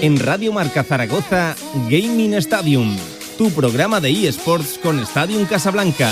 En Radio Marca Zaragoza, Gaming Stadium, tu programa de eSports con Stadium Casablanca.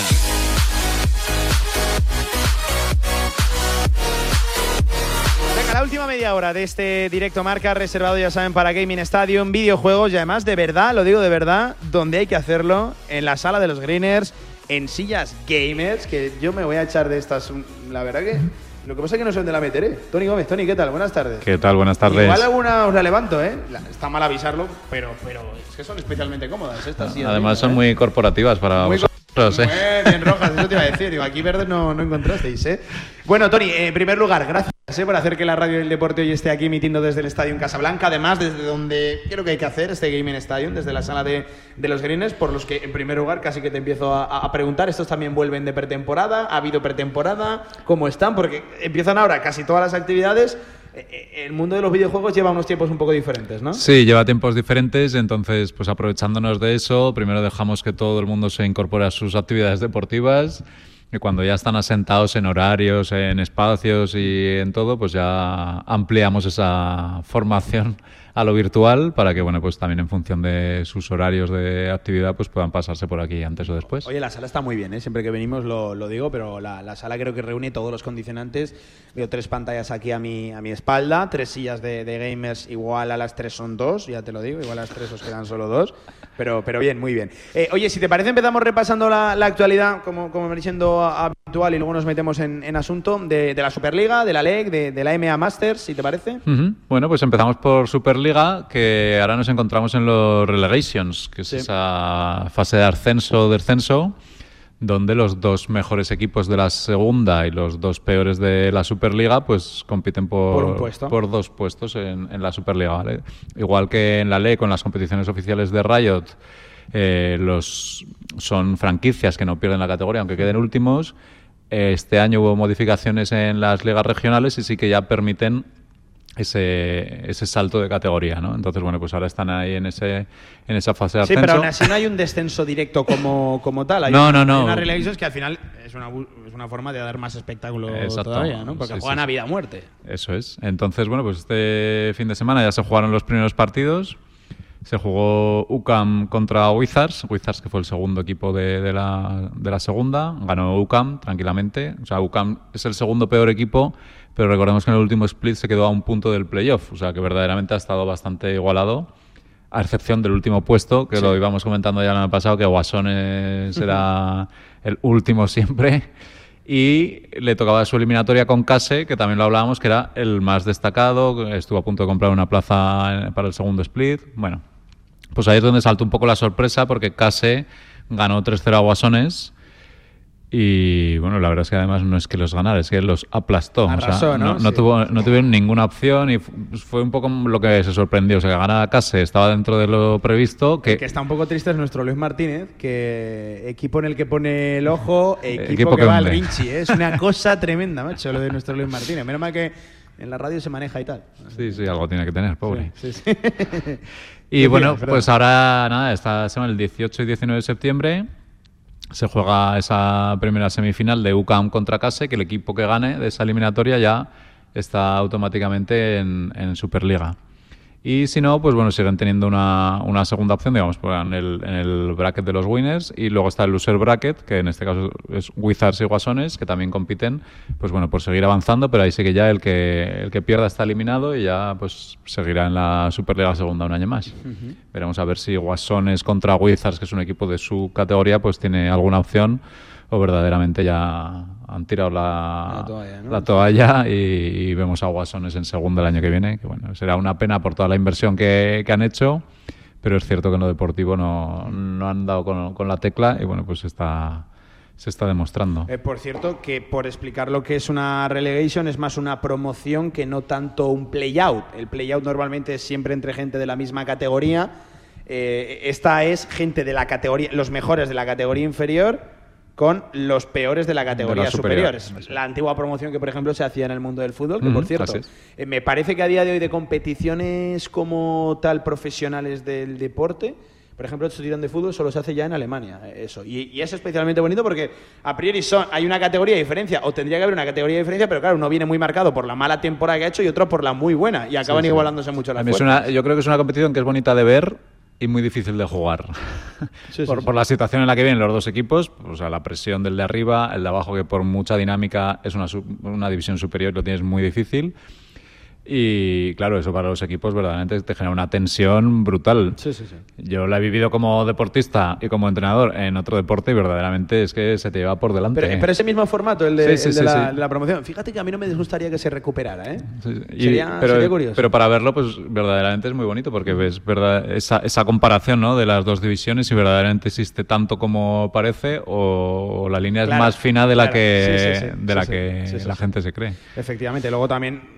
La última media hora de este directo marca reservado, ya saben, para Gaming Stadium, videojuegos y además de verdad, lo digo de verdad, donde hay que hacerlo, en la sala de los Greeners, en sillas gamers, que yo me voy a echar de estas, la verdad que... Lo que pasa es que no sé dónde la meteré. Tony Gómez, Tony, ¿qué tal? Buenas tardes. ¿Qué tal? Buenas tardes. Igual alguna os la levanto, ¿eh? La- Está mal avisarlo, pero, pero es que son especialmente cómodas estas. Además son ¿eh? muy corporativas para Muy vosotros, ¿eh? Muy bien rojas, eso te iba a decir. Digo, aquí verdes no, no encontrasteis, ¿eh? Bueno, Tony, en primer lugar, gracias ¿eh? por hacer que la radio del deporte hoy esté aquí emitiendo desde el Estadio en Casablanca. Además, desde donde creo que hay que hacer este Gaming Stadium, desde la sala de, de los Greens, por los que, en primer lugar, casi que te empiezo a, a preguntar. Estos también vuelven de pretemporada. ¿Ha habido pretemporada? ¿Cómo están? Porque empiezan ahora casi todas las actividades. Eh, El mundo de los videojuegos lleva unos tiempos un poco diferentes, ¿no? Sí, lleva tiempos diferentes, entonces pues aprovechándonos de eso, primero dejamos que todo el mundo se incorpore a sus actividades deportivas y cuando ya están asentados en horarios, en espacios y en todo, pues ya ampliamos esa formación a lo virtual para que bueno, pues también en función de sus horarios de actividad pues puedan pasarse por aquí antes o después. Oye, la sala está muy bien, ¿eh? siempre que venimos lo, lo digo, pero la, la sala creo que reúne todos los condicionantes. Veo tres pantallas aquí a mi, a mi espalda, tres sillas de, de gamers, igual a las tres son dos, ya te lo digo, igual a las tres os quedan solo dos. Pero, pero bien, muy bien. Eh, oye, si te parece, empezamos repasando la, la actualidad, como, como me siendo habitual, y luego nos metemos en, en asunto de, de la Superliga, de la LEC, de, de la MA Masters, si te parece. Bueno, pues empezamos por Superliga, que ahora nos encontramos en los relegations, que es esa fase de ascenso, descenso, donde los dos mejores equipos de la segunda y los dos peores de la Superliga, pues compiten por, Por un puesto. por dos puestos en, en la Superliga. ¿vale? Igual que en la ley, con las competiciones oficiales de Riot, eh, los son franquicias que no pierden la categoría, aunque queden últimos. Este año hubo modificaciones en las ligas regionales y sí que ya permiten ese, ese salto de categoría, ¿no? Entonces, bueno, pues ahora están ahí en ese en esa fase de Sí, ascenso. pero aún así no hay un descenso directo como, como tal. Hay No, una, no, no. hay Una relegations que al final es una, es una forma de dar más espectáculo Exacto. todavía, ¿no? Porque Sí, juegan sí, a sí. vida o muerte. Eso es. Entonces, bueno, pues este fin de semana ya se jugaron los primeros partidos. Se jugó UCAM contra Wizards. Wizards, que fue el segundo equipo de, de la, de la segunda. Ganó UCAM tranquilamente. O sea, UCAM es el segundo peor equipo, pero recordemos que en el último split se quedó a un punto del playoff. O sea, que verdaderamente ha estado bastante igualado. A excepción del último puesto, que lo íbamos comentando ya el año pasado, que Guasones era el último siempre. Y le tocaba su eliminatoria con Case, que también lo hablábamos, que era el más destacado. Estuvo a punto de comprar una plaza para el segundo split. Bueno, pues ahí es donde saltó un poco la sorpresa, porque Case ganó 3-0 a Guasones. Y bueno, la verdad es que además no es que los ganara, es que los aplastó. O sea, Arrasó, ¿no? no, Sí. tuvo, no tuvieron ninguna opción y fu- fue un poco lo que se sorprendió. O sea, que ganara Case estaba dentro de lo previsto. Que, El que está un poco triste es nuestro Luis Martínez, que equipo en el que pone el ojo, equipo, Equipo que, que va al. Vinci. ¿eh? Es una cosa tremenda, macho, lo de nuestro Luis Martínez. Menos mal que en la radio se maneja y tal. Sí, sí, algo tiene que tener, pobre. Sí, sí. Y bueno, pues ahora nada, esta semana, el 18 y 19 de septiembre, se juega esa primera semifinal de UCAM contra Case, que el equipo que gane de esa eliminatoria ya está automáticamente en, en Superliga. Y si no, pues bueno, siguen teniendo una, una segunda opción, digamos, pues en el, en el bracket de los winners. Y luego está el loser bracket, que en este caso es Wizards y Guasones, que también compiten, pues bueno, por seguir avanzando, pero ahí sí que ya el que, el que pierda está eliminado y ya pues seguirá en la Superliga segunda un año más. Veremos a ver si Guasones contra Wizards, que es un equipo de su categoría, pues tiene alguna opción o verdaderamente ya han tirado la, La toalla, ¿no? la toalla y, y vemos a Guasones en segunda el año que viene, que bueno, será una pena por toda la inversión que, que han hecho, pero es cierto que en lo deportivo no, no han dado con, con la tecla y bueno, pues está, se está demostrando. Eh, por cierto, que por explicar lo que es una relegation, es más una promoción que no tanto un play-out. El play-out normalmente es siempre entre gente de la misma categoría. Eh, esta es gente de la categoría, los mejores de la categoría inferior con los peores de la categoría la superior. La antigua promoción que, por ejemplo, se hacía en el mundo del fútbol, que, por cierto, eh, me parece que a día de hoy de competiciones como tal profesionales del deporte, Por ejemplo, este tirón de fútbol solo se hace ya en Alemania, eh, eso. Y, y es especialmente bonito porque a priori son, hay una categoría de diferencia, o tendría que haber una categoría de diferencia, pero claro, uno viene muy marcado por la mala temporada que ha hecho y otro por la muy buena, y acaban Sí, sí. igualándose mucho las fuerzas. una- yo creo que es una competición que es bonita de ver y muy difícil de jugar. Sí, sí, por, sí. por la situación en la que vienen los dos equipos, o sea, la presión del de arriba, el de abajo que por mucha dinámica es una, una división superior, lo tienes muy difícil. Y claro, eso para los equipos verdaderamente te genera una tensión brutal. Sí, sí, sí. Yo la he vivido como deportista y como entrenador en otro deporte y verdaderamente es que se te lleva por delante. Pero, pero ese mismo formato, el de, el la, promoción. Fíjate que a mí no me gustaría que se recuperara, ¿eh? Y- Sería, pero, sería curioso. pero para verlo, pues verdaderamente es muy bonito porque ves verdad, esa, esa comparación ¿no? de las dos divisiones y verdaderamente existe tanto como parece o, o la línea es más fina de la claro. que, de la que la gente se cree. Efectivamente, luego también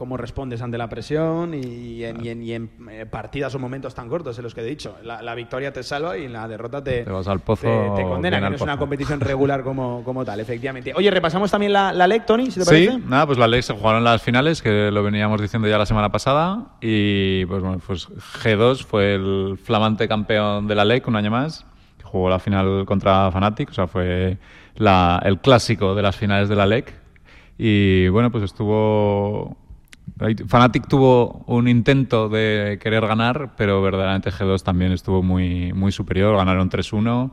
cómo respondes ante la presión y en, y en- y en, eh, partidas o momentos tan cortos en los que he dicho. La, la victoria te salva y la derrota te, Te vas al pozo te, te condena, que no es una competición regular como, como tal, efectivamente. Oye, repasamos también la, la LEC, Tony, si te Sí, parece. nada, pues la ley se jugaron las finales, que lo veníamos diciendo ya la semana pasada, y pues bueno, pues G2 fue el flamante campeón de la LEC un año más, que jugó la final contra Fnatic, o sea, fue la- el clásico de las finales de la LEC, y bueno, pues estuvo... Fnatic tuvo un intento de querer ganar, pero verdaderamente G2 también estuvo muy, muy superior, ganaron 3-1.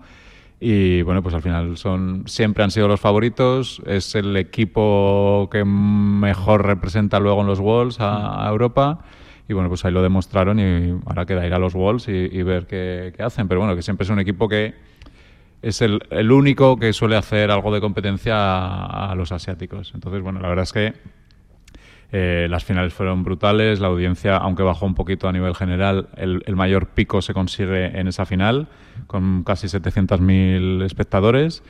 Y bueno, pues al final son siempre han sido los favoritos. Es el equipo que mejor representa luego en los Worlds a, Europa. Y bueno, pues ahí lo demostraron y ahora queda ir a los Worlds y, ver qué, qué hacen. Pero bueno, que siempre es un equipo que es el, único que suele hacer algo de competencia a los asiáticos. Entonces, bueno, la verdad es que eh, las finales fueron brutales, la audiencia, aunque bajó un poquito a nivel general, el, el mayor pico se consigue en esa final, con casi 700.000 espectadores.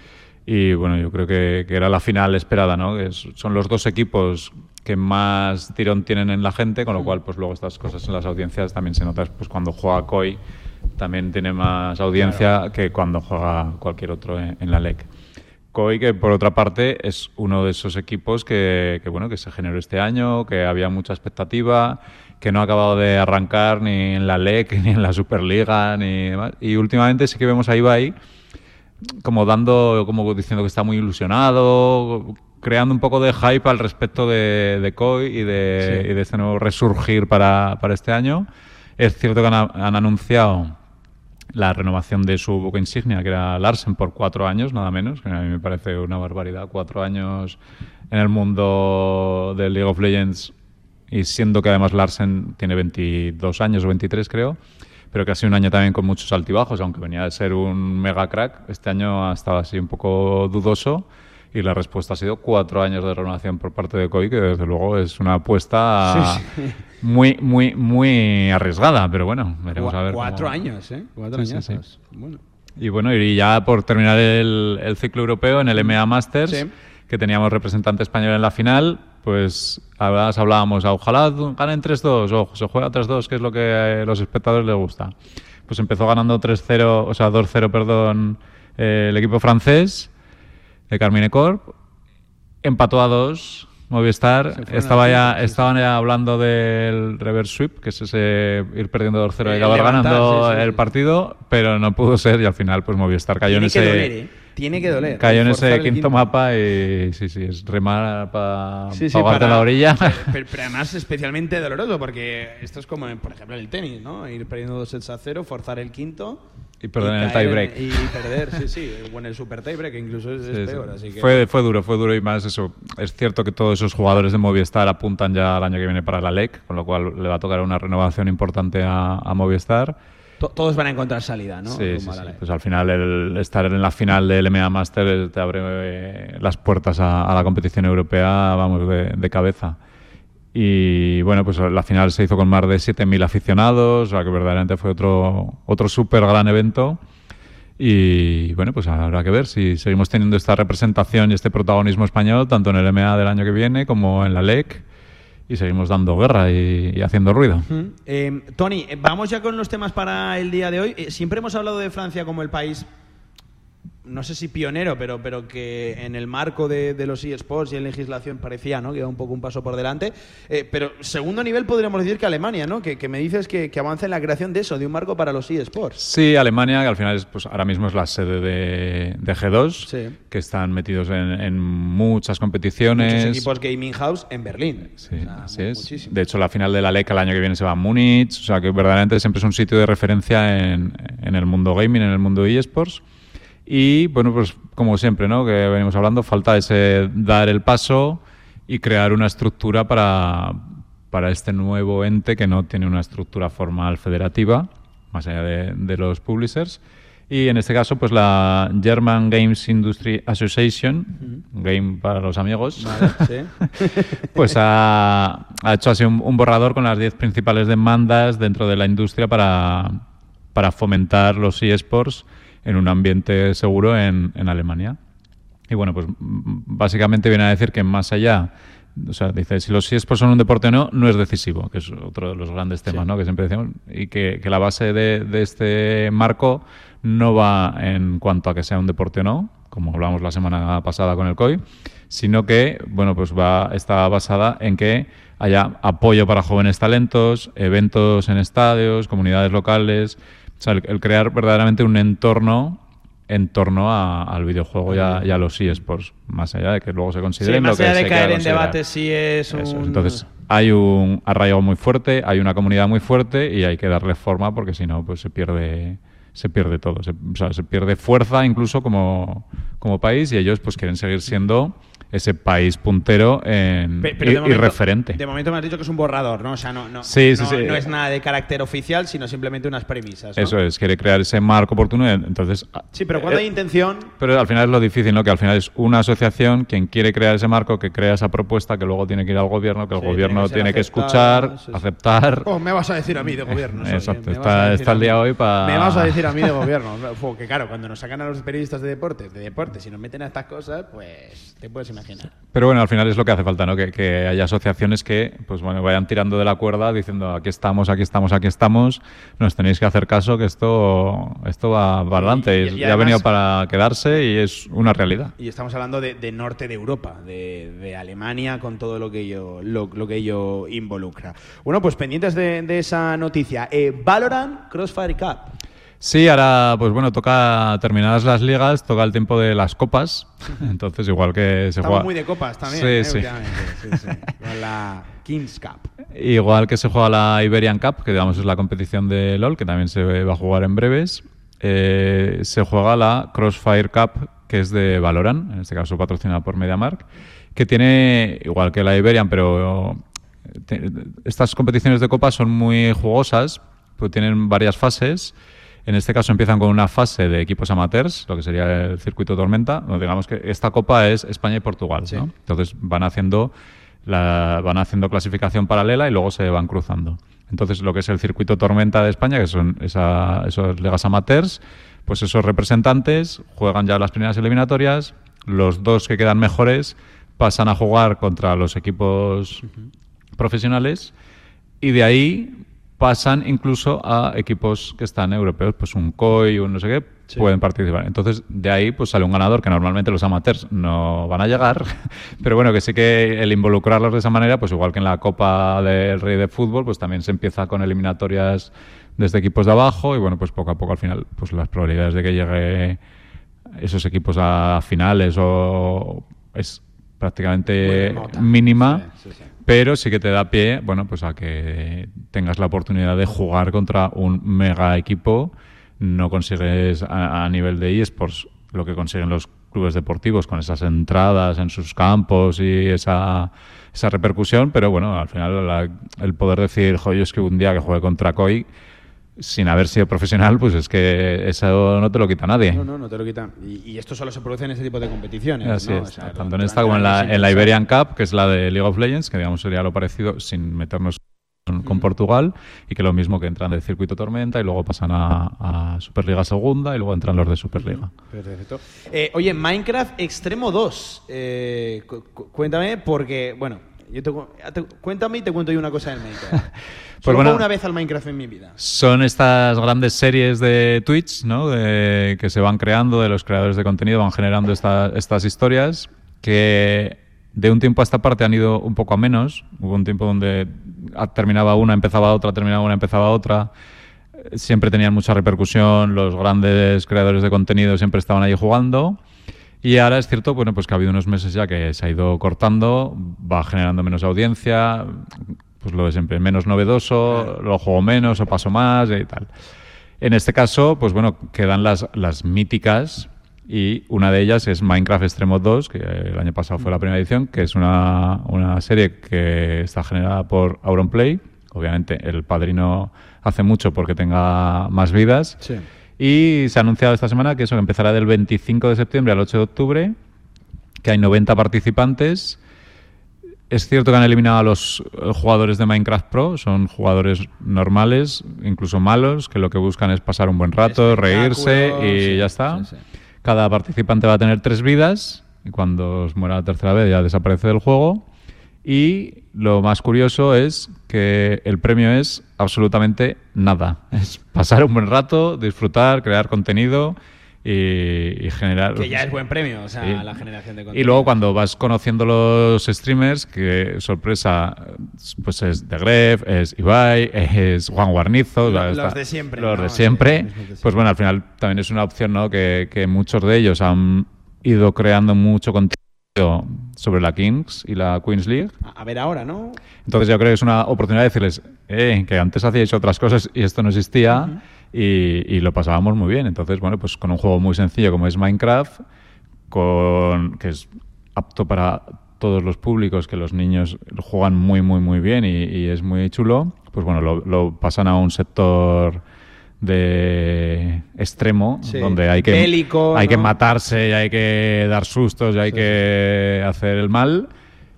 Y bueno, yo creo que, que era la final esperada, ¿no? Es- son los dos equipos que más tirón tienen en la gente, con lo cual, pues luego estas cosas en las audiencias también se nota, pues cuando juega COI también tiene más audiencia que cuando juega cualquier otro en, en la LEC. COI, que por otra parte es uno de esos equipos que, que, bueno que se generó este año, que había mucha expectativa, que no ha acabado de arrancar ni en la LEC, ni en la Superliga, ni demás. Y últimamente sí que vemos a Ibai como dando, como diciendo que está muy ilusionado, creando un poco de hype al respecto de, de COI y de, Sí. y de este nuevo resurgir para, para este año. Es cierto que han, han anunciado la renovación de su buque insignia, que era Larsen, por cuatro años, nada menos, que a mí me parece una barbaridad. Cuatro años en el mundo del League of Legends y siendo que además Larsen tiene 22 años o 23 creo, pero que ha sido un año también con muchos altibajos, aunque venía de ser un mega crack, este año ha estado así un poco dudoso y la respuesta ha sido cuatro años de renovación por parte de COI, que desde luego es una apuesta Sí, sí. muy, muy, muy arriesgada, pero bueno, veremos a ver. Cuatro cómo- años, ¿eh? Cuatro Sí, años. Bueno. y bueno, y ya por terminar el, el ciclo europeo en el MA Masters, que teníamos representante español en la final, pues hablábamos, ah, ojalá ganen 3-2, o se juega 3-2, que es lo que a los espectadores les gusta. Pues empezó ganando 3-0, o sea, 2-0, perdón, eh, el equipo francés de Carmine Corp. Empató a 2. Movistar estaba ya, estaban ya hablando del reverse sweep, que es ese ir perdiendo 2-0 y El acabar ganando sí, sí, el sí. partido, pero no pudo ser y al final pues Movistar cayó Tiene en que ese doler, ¿eh? Tiene que doler. cayó en ese el quinto, mapa y sí, sí, es remar sí, ahogarte para- la orilla. Pero, pero además especialmente doloroso, porque esto es como, por ejemplo, en el tenis, ¿no? Ir perdiendo dos sets a cero, forzar el quinto. Y perder en el tiebreak. Y perder, sí, sí. O en el super tiebreak, que incluso es, es Sí, sí. peor. Así que... Fue, fue duro, fue duro y más eso. Es cierto que todos esos jugadores de Movistar apuntan ya al año que viene para la LEC, con lo cual le va a tocar una renovación importante a, a Movistar. To- todos van a encontrar salida, ¿no? Sí. Pues al final el estar en la final del MA Master te abre eh, las puertas a, a la competición europea, vamos, de, de cabeza. Y bueno, pues la final se hizo con más de 7.000 aficionados, o sea que verdaderamente fue otro, otro súper gran evento. Y bueno, pues habrá que ver si seguimos teniendo esta representación y este protagonismo español, tanto en el MA del año que viene como en la LEC, y seguimos dando guerra y, haciendo ruido. Eh, Tony, eh, vamos ya con los temas para el día de hoy. Eh, siempre hemos hablado de Francia como el país no sé si pionero, pero, pero que en el marco de, de los eSports y en legislación parecía ¿no? que iba un poco un paso por delante. Eh, pero segundo nivel podríamos decir que Alemania, ¿no? que, que me dices que, que avanza en la creación de eso, de un marco para los eSports. Sí, Alemania, que al final es, pues, ahora mismo es la sede de, de G2, Sí. que están metidos en, en muchas competiciones. Muchos equipos gaming house en Berlín. Sí, O sea, así es. muchísimo. De hecho, la final de la LEC el año que viene se va a Múnich. O sea, que verdaderamente siempre es un sitio de referencia en, en el mundo gaming, en el mundo eSports. Y bueno, pues como siempre, ¿no? Que venimos hablando, falta ese dar el paso y crear una estructura para, para este nuevo ente que no tiene una estructura formal federativa, más allá de, de los publishers. Y en este caso, pues la German Games Industry Association, Game para los amigos, Vale, sí. pues ha, ha hecho así un, un borrador con las 10 principales demandas dentro de la industria para, para fomentar los eSports en un ambiente seguro en, en Alemania. Y bueno, pues básicamente viene a decir que más allá, o sea, dice, si los eSports son un deporte o no, no es decisivo, que es otro de los grandes temas, Sí. ¿no? Que siempre decimos, y que, que la base de, de este marco no va en cuanto a que sea un deporte o no, como hablamos la semana pasada con el COI, sino que, bueno, pues va, está basada en que haya apoyo para jóvenes talentos, eventos en estadios, comunidades locales, o sea, el, el crear verdaderamente un entorno en torno a- al videojuego y a, y a los eSports, más allá de que luego se Sí, consideren más lo que allá se de caer en debate si es un... Eso es. Entonces, hay un arraigo muy fuerte, hay una comunidad muy fuerte y hay que darle forma porque si no, pues se pierde se pierde todo, se, o sea, se pierde fuerza incluso como, como país y ellos pues quieren seguir siendo ese país puntero en, Pe- pero y, de y momento- referente. De momento me has dicho que es un borrador, ¿no? O sea, no, no, Sí, sí, no, sí. no es nada de carácter oficial, sino simplemente unas premisas. ¿no? Eso es, quiere crear ese marco oportuno. Entonces, Sí, pero cuando eh, hay intención... Pero al final es lo difícil, ¿no? Que al final es una asociación quien quiere crear ese marco, que crea esa propuesta, que luego tiene que ir al gobierno, que el Sí, gobierno tiene tiene que que, ser aceptada, escuchar, aceptar. Oh, me vas a decir a mí de gobierno. Exacto, ¿eh? Me está- está el día hoy pa- Me vas a decir a mí de gobierno. Fue que claro, cuando nos sacan a los periodistas de deportes, de deportes, y nos meten a estas cosas, pues te puedes Pero bueno, al final es lo que hace falta, ¿no? Que, que haya asociaciones que, pues bueno, vayan tirando de la cuerda diciendo aquí estamos, aquí estamos, aquí estamos, nos tenéis que hacer caso que esto, esto va para adelante Y- y, y y además- ha venido para quedarse y es una realidad. Y estamos hablando de, de norte de Europa, de, de Alemania, con todo lo que ello, lo, lo que ello involucra. Bueno, pues pendientes de, de esa noticia. Eh, Valorant Crossfire Cup. Sí, ahora, pues bueno, toca terminadas las ligas, toca el tiempo de las copas. Entonces, igual que se Estamos juega. muy de copas también, Sí, eh, sí. Sí, sí. Con la Kings Cup. Igual que se juega la Iberian Cup, que digamos es la competición de LOL, que también se va a jugar en breves, eh, se juega la Crossfire Cup, que es de Valorant, en este caso patrocinada por MediaMark, que tiene, igual que la Iberian, pero eh, te- estas competiciones de copa son muy jugosas, pues tienen varias fases. En este caso empiezan con una fase de equipos amateurs, lo que sería el circuito Tormenta. No, digamos que esta copa es España y Portugal. Sí. ¿no? Entonces van haciendo, la, van haciendo clasificación paralela y luego se van cruzando. Entonces lo que es el circuito Tormenta de España, que son esa, esos ligas amateurs, pues esos representantes juegan ya las primeras eliminatorias. Los dos que quedan mejores pasan a jugar contra los equipos profesionales y de ahí pasan incluso a equipos que están europeos, pues un COI, un no sé qué, Sí. pueden participar. Entonces, de ahí pues sale un ganador que normalmente los amateurs no van a llegar, pero bueno, que sí que el involucrarlos de esa manera, pues igual que en la Copa del Rey de Fútbol, pues también se empieza con eliminatorias desde equipos de abajo y bueno, pues poco a poco al final, pues las probabilidades de que llegue esos equipos a finales o es prácticamente mínima Sí, sí, sí. Pero sí que te da pie, bueno, pues a que tengas la oportunidad de jugar contra un mega equipo. No consigues a, a nivel de eSports lo que consiguen los clubes deportivos con esas entradas en sus campos y esa, esa repercusión, pero bueno, al final el poder decir, joder, es que un día que juegue contra COI sin haber sido profesional, pues es que eso no te lo quita nadie. No, no, no te lo quitan. Y, y esto solo se produce en este tipo de competiciones. Así ¿no? es, O sea, tanto en esta como en la, en. Iberian Cup, que es la de League of Legends, que digamos sería lo parecido sin meternos con, con Portugal, y que lo mismo que entran del circuito Tormenta y luego pasan a, a Superliga Segunda y luego entran los de Superliga. Perfecto. Eh, oye, Minecraft Extremo 2. eh, cu- cuéntame, porque, bueno, Yo te ya te- cuéntame y te cuento yo una cosa del Minecraft. Pues bueno. una vez al Minecraft en mi vida. Son estas grandes series de Twitch, ¿no? De- que se van creando, de los creadores de contenido, van generando esta- estas historias que de un tiempo a esta parte han ido un poco a menos. Hubo un tiempo donde ah, terminaba una, empezaba otra, terminaba una, empezaba otra. Siempre tenían mucha repercusión, los grandes creadores de contenido siempre estaban ahí jugando. Y ahora es cierto, bueno, pues que ha habido unos meses ya que se ha ido cortando, va generando menos audiencia, pues lo de siempre, menos novedoso, lo juego menos o paso más y tal. En este caso, pues bueno, quedan las, las míticas y una de ellas es Minecraft Extremo 2, que el año pasado fue la primera edición, que es una, una serie que está generada por Auronplay. Obviamente el padrino hace mucho porque tenga más vidas. Sí. Y se ha anunciado esta semana que eso que empezará del 25 de septiembre al 8 de octubre, que hay 90 participantes. Es cierto que han eliminado a los eh, jugadores de Minecraft Pro, son jugadores normales, incluso malos, que lo que buscan es pasar un buen rato, reírse y sí, ya está. sí, sí. Cada participante va a tener tres vidas y cuando os muera la tercera vez ya desaparece del juego. Y lo más curioso es que el premio es absolutamente nada. Es pasar un buen rato, disfrutar, crear contenido y, y generar... Que ya es buen premio, o sea, Sí. la generación de Y contenido. luego cuando vas conociendo los streamers, que sorpresa, pues es The Gref, es Ibai, es Juan Guarnizo. Los de siempre, Los de siempre. Pues bueno, al final también es una opción, ¿no? Que, que muchos de ellos han ido creando mucho contenido sobre la Kings y la Queens League. A ver ahora, ¿no? Entonces yo creo que es una oportunidad de decirles eh, que antes hacíais otras cosas y esto no existía y, y lo pasábamos muy bien. Entonces, bueno, pues con un juego muy sencillo como es Minecraft, con, que es apto para todos los públicos, que los niños juegan muy, muy, muy bien y, y es muy chulo, pues bueno, lo, lo pasan a un sector de extremo Sí. donde hay que Bélico, hay que matarse y hay que dar sustos y hay que hacer el mal.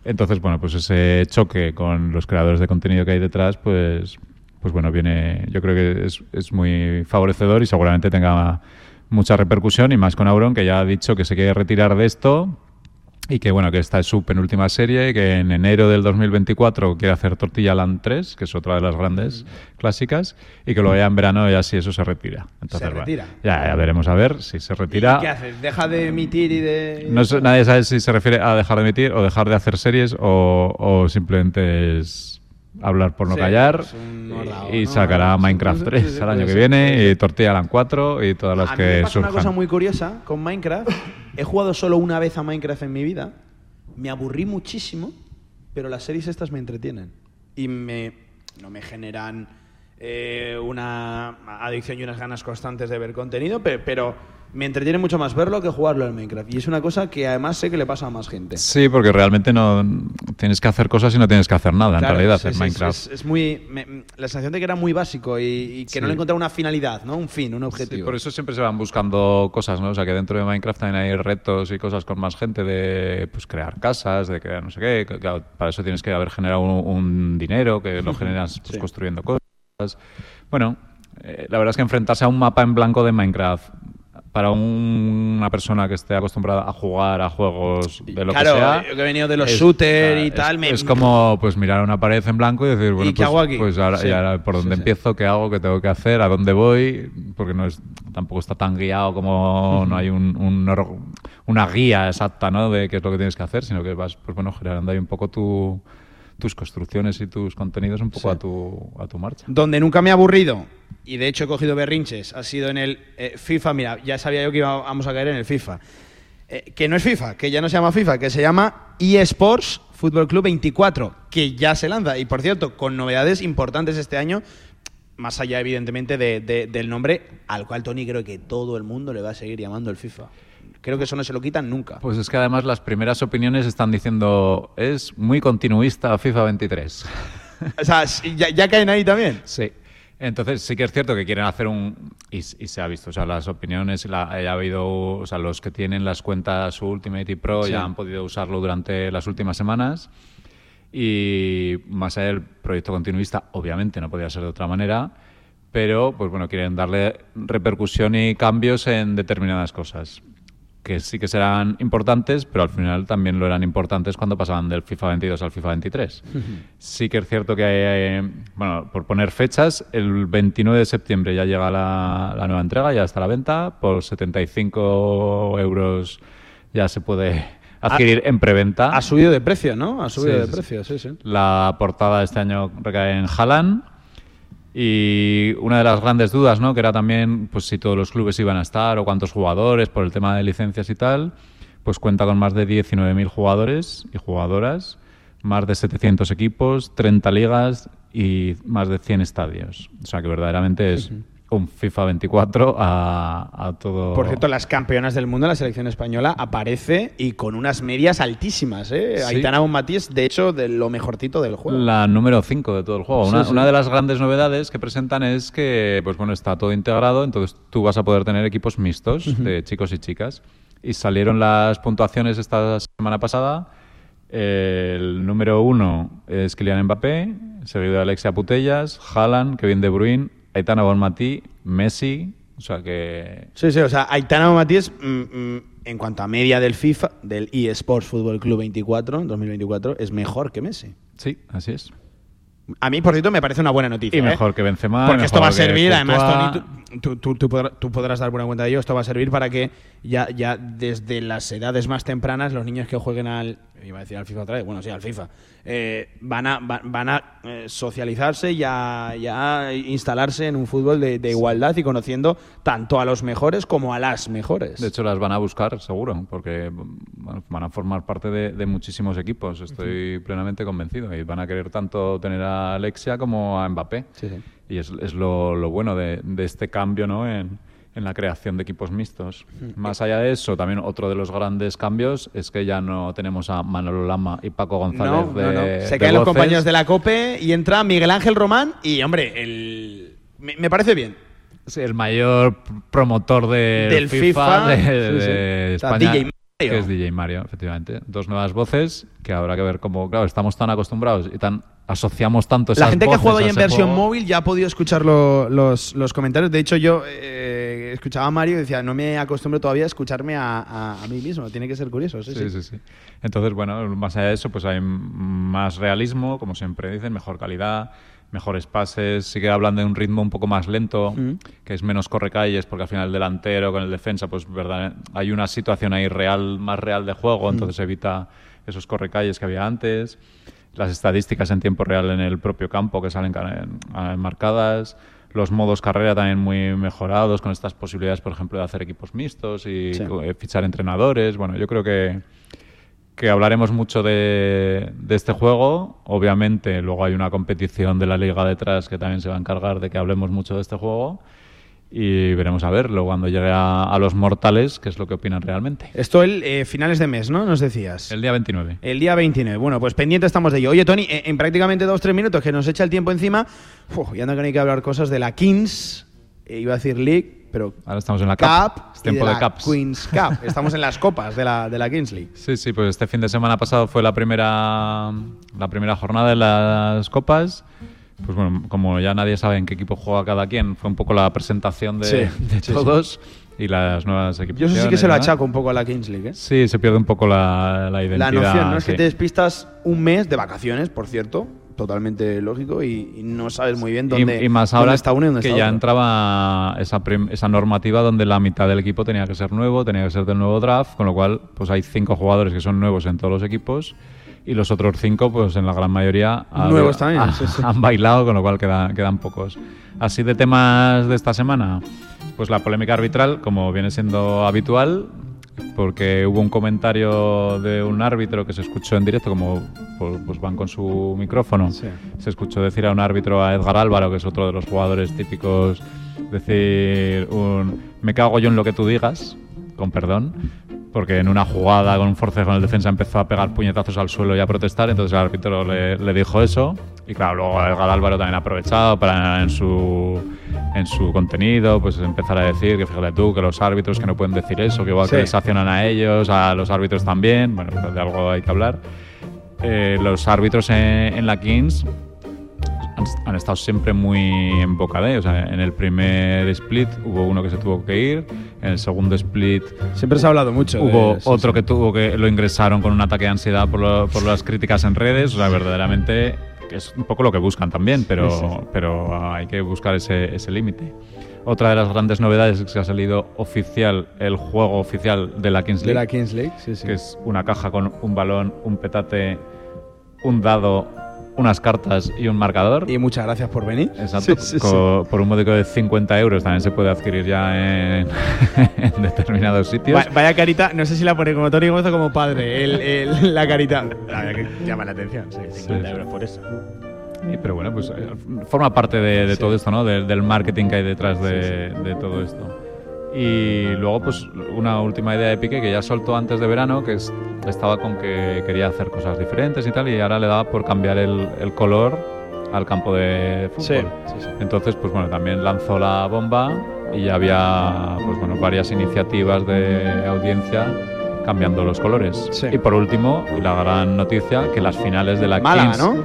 Entonces, bueno, pues ese choque con los creadores de contenido que hay detrás, pues, pues bueno, viene, yo creo que es, es muy favorecedor y seguramente tenga mucha repercusión y más con Auron, que ya ha dicho que se quiere retirar de esto y que bueno, que esta es su penúltima serie que en enero del 2024 quiere hacer Tortilla Land 3, que es otra de las grandes clásicas, y que luego ya en verano ya si eso se retira. Entonces, Se bueno, retira. ya, ya veremos a ver si se retira. ¿Y ¿Qué haces? ¿Deja de emitir y de...? No nadie sabe si se refiere a dejar de emitir o dejar de hacer series o, o simplemente es hablar por no Sí, callar un y- sacará Minecraft sí, 3 sí, sí, al año que viene y Tortilla Land 4 y todas las a mí que me pasa una surjan. cosa muy curiosa con Minecraft. He jugado solo una vez a Minecraft en mi vida. Me aburrí muchísimo, pero las series estas me entretienen. Y me, no me generan eh, una adicción y unas ganas constantes de ver contenido, pe- pero, me entretiene mucho más verlo que jugarlo en Minecraft. Y es una cosa que además sé que le pasa a más gente. Sí, porque realmente no tienes que hacer cosas y no tienes que hacer nada, Claro, en realidad, sí, en sí, Minecraft. Es, es muy. me- la sensación de que era muy básico y, y que no Sí. le encontraba una finalidad, ¿no? Un fin, un Sí, objetivo. por eso siempre se van buscando cosas, ¿no? O sea, que dentro de Minecraft también hay retos y cosas con más gente de pues, crear casas, de crear no sé qué. claro, para eso tienes que haber generado un, un dinero, que lo generas pues, Sí. construyendo cosas. Bueno, eh, la verdad es que enfrentarse a un mapa en blanco de Minecraft para un- una persona que esté acostumbrada a jugar a juegos de lo Claro, que sea. yo que he venido de los es- shooter y es- tal, me- Es como pues mirar una pared en blanco y decir, bueno, qué pues, hago aquí? pues ahora, Sí. y ahora por dónde sí. empiezo, qué hago, qué tengo que hacer, a dónde voy, porque no es tampoco está tan guiado como no hay un, un una guía exacta ¿no? de qué es lo que tienes que hacer, sino que vas pues bueno generando ahí un poco tu- tus construcciones y tus contenidos un poco a, tu, a tu marcha. Donde nunca me he aburrido, y de hecho he cogido berrinches, ha sido en el eh, FIFA. Mira, ya sabía yo que íbamos a caer en el FIFA. Eh, que no es FIFA, que ya no se llama FIFA, que se llama eSports Fútbol Club 24, que ya se lanza. Y por cierto, con novedades importantes este año, más allá evidentemente de- de- del nombre, al cual Tony creo que todo el mundo le va a seguir llamando el FIFA. Creo que eso no se lo quitan nunca. Pues es que además las primeras opiniones están diciendo es muy continuista FIFA 23. O sea, ya, ya caen ahí también. Sí. Entonces sí que es cierto que quieren hacer un y, y se ha visto, o sea, las opiniones, la, ha habido, o sea, los que tienen las cuentas Ultimate y Pro Sí. ya han podido usarlo durante las últimas semanas y más allá del proyecto continuista, obviamente no podía ser de otra manera, pero pues bueno, quieren darle repercusión y cambios en determinadas cosas. Que sí que serán importantes, pero al final también lo eran importantes cuando pasaban del FIFA 22 al FIFA 23. Sí que es cierto que, hay, eh, bueno, por poner fechas, el 29 de septiembre ya llega la, la nueva entrega, ya está a la venta, por 75 euros ya se puede adquirir en preventa. Ha subido de precio, ¿no? Ha subido Sí, de sí, precio, sí, sí. La portada de este año recae en Haaland. Y una de las grandes dudas, ¿no? Que era también pues si todos los clubes iban a estar o cuántos jugadores por el tema de licencias y tal. Pues cuenta con más de 19.000 jugadores y jugadoras, más de 700 equipos, 30 ligas y más de 100 estadios. O sea que verdaderamente es un FIFA 24 a, a todo. Por cierto, las campeonas del mundo, la selección española, aparece y con unas medias altísimas, ¿eh? Sí. Aitana Bonmatí es, de hecho, de lo mejorcito del juego. La número 5 de todo el juego. Sí, Una, sí. una de las grandes novedades que presentan es que, pues bueno, está todo integrado, entonces tú vas a poder tener equipos mixtos de chicos y chicas. Y salieron las puntuaciones esta semana pasada. El número 1 es Kylian Mbappé, seguido de Alexia Putellas, Haaland, Kevin De Bruyne, Aitana Bonmatí, Messi. O sea que Sí, sí, o sea, Aitana Bonmatí es, mm, mm, en cuanto a media del FIFA, del eSports Fútbol Club 24, 2024, es mejor que Messi. sí, así es. A mí, por cierto, me parece una buena noticia. Y ¿eh? mejor que Benzema. Porque esto va a servir, además. Tony, tú, tú- tú podrás, tú podrás dar buena cuenta de ello, esto va a servir para que ya, ya desde las edades más tempranas los niños que jueguen al, iba a decir al FIFA otra vez, bueno, sí, al FIFA, eh, van a, va- van a eh, socializarse y a, y a instalarse en un fútbol de, de igualdad y conociendo tanto a los mejores como a las mejores. De hecho, las van a buscar, seguro, porque van a formar parte de, de muchísimos equipos. Estoy plenamente convencido. Y van a querer tanto tener a Alexia como a Mbappé. Sí, sí. Y es, es lo, lo bueno de, de este cambio ¿no? en, en la creación de equipos mixtos. Más allá de eso, también otro de los grandes cambios es que ya no tenemos a Manolo Lama y Paco González No, de, no, no. de Se caen los compañeros de la COPE y entra Miguel Ángel Román y, hombre, el... me, me parece bien. Sí, el mayor promotor de Del FIFA, de, sí, sí. España. Que es DJ Mario, efectivamente. Dos nuevas voces que habrá que ver cómo, claro, estamos tan acostumbrados y tan asociamos tanto esas La gente que ha jugado hoy en versión juego. móvil ya ha podido escuchar lo- los, los comentarios. De hecho, yo eh, escuchaba a Mario y decía, no me acostumbro todavía a escucharme a, a- a mí mismo. Tiene que ser curioso. Sí, sí. Sí, sí, sí. Entonces, bueno, más allá de eso, pues hay más realismo, como siempre dicen, mejor calidad, mejores pases. Sí que hablan de un ritmo un poco más lento, que es menos correcalles, porque al final el delantero con el defensa, pues verdad, hay una situación ahí real, más real de juego, entonces evita esos correcalles que había antes. Las estadísticas en tiempo real en el propio campo que salen ca- marcadas. Los modos carrera también muy mejorados con estas posibilidades, por ejemplo, de hacer equipos mixtos y Sí. eh, fichar entrenadores. Bueno, yo creo que, que hablaremos mucho de, de este juego. Obviamente, luego hay una competición de la liga detrás que también se va a encargar de que hablemos mucho de este juego. Y veremos a verlo cuando llegue a, a los mortales, qué es lo que opinan realmente. Esto el eh, finales de mes, ¿no? Nos decías. El día 29. El día 29. Bueno, pues pendiente estamos de ello. Oye, Tony, en prácticamente dos tres minutos que nos echa el tiempo encima, uf, ya no hay que hablar cosas de la Kings, eh, iba a decir League, pero Ahora estamos en la Cup, Cup. Es y tiempo de de, la Cups. Queens Cup. Estamos en las copas de la, de la Kings League. Sí, sí, pues este fin de semana pasado fue la primera, la primera jornada de las copas. Pues bueno, como ya nadie sabe en qué equipo juega cada quien, fue un poco la presentación de, Sí, de sí, todos y las nuevas Yo equipos. eso sí que se lo achaco un poco a la Kings League, ¿eh? Sí, se pierde un poco la, la identidad. La noción, ¿no? Es que te despistas un mes de vacaciones, por cierto, totalmente lógico, y, y no sabes muy bien dónde, y, y más dónde ahora está uno y dónde que está ya otro. entraba esa, prim- esa normativa donde la mitad del equipo tenía que ser nuevo, tenía que ser del nuevo draft, con lo cual pues hay cinco jugadores que son nuevos en todos los equipos y los otros cinco pues en la gran mayoría ha- Nuevos también, ha- sí, sí. han bailado, con lo cual queda- quedan pocos. Así de temas de esta semana, pues la polémica arbitral, como viene siendo habitual, porque hubo un comentario de un árbitro que se escuchó en directo, como pues, pues van con su micrófono, Sí. se escuchó decir a un árbitro, a Edgar Álvaro, que es otro de los jugadores típicos, decir un me cago yo en lo que tú digas, con perdón, porque en una jugada con un forcejo en el defensa empezó a pegar puñetazos al suelo y a protestar, entonces el árbitro le, le dijo eso, y claro, luego Edgar Álvaro también ha aprovechado para en su, en su contenido, pues empezar a decir que fíjate tú, que los árbitros que no pueden decir eso, que igual Sí. que les sancionan a ellos, a los árbitros también, bueno, de algo hay que hablar. Eh, los árbitros en, en la Kings han, estado siempre muy en boca de. O sea, en el primer split hubo uno que se tuvo que ir, en el segundo split Siempre se ha hablado mucho. de- hubo sí, otro sí. que tuvo que lo ingresaron con un ataque de ansiedad por, lo- por las críticas en redes. O sea, verdaderamente es un poco lo que buscan también, pero, Sí, sí, sí. pero hay que buscar ese, ese límite. Otra de las grandes novedades es que ha salido oficial el juego oficial de la Kings De League la Kings League, sí, sí. que es una caja con un balón, un petate, un dado, unas cartas y un marcador. Y muchas gracias por venir. Exacto, Sí, sí, sí. co- por un módico de 50 euros también se puede adquirir ya en, en determinados sitios. Va- vaya carita, no sé si la pone como Tony Gómez o como padre, el- el- la carita. La verdad que llama la atención, sí, 50 Sí. euros por eso. Y, pero bueno, pues eh, forma parte de, de todo esto, ¿no? Del- del marketing que hay detrás de, de todo esto. Y luego, pues, una última idea de Piqué que ya soltó antes de verano, que es- estaba con que quería hacer cosas diferentes y tal, y ahora le daba por cambiar el, el color al campo de fútbol. Sí, sí, sí. Entonces, pues bueno, también lanzó la bomba y ya había, pues bueno, varias iniciativas de audiencia cambiando los colores. Sí. Y por último, la gran noticia, que las finales de la Málaga, Kings... ¿no?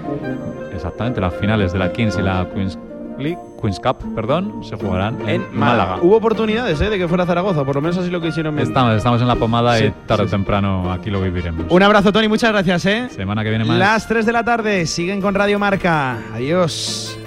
Exactamente, las finales de la Kings y la Queens League, Queens Cup, perdón, se jugarán en, En Málaga. Hubo oportunidades ¿eh? de que fuera Zaragoza, por lo menos así lo quisieron. ver. Estamos, estamos en la pomada Sí, y tarde sí, o temprano aquí lo viviremos. Un abrazo, Tony, muchas gracias, ¿eh? Semana que viene más. Las 3 de la tarde siguen con Radio Marca. Adiós.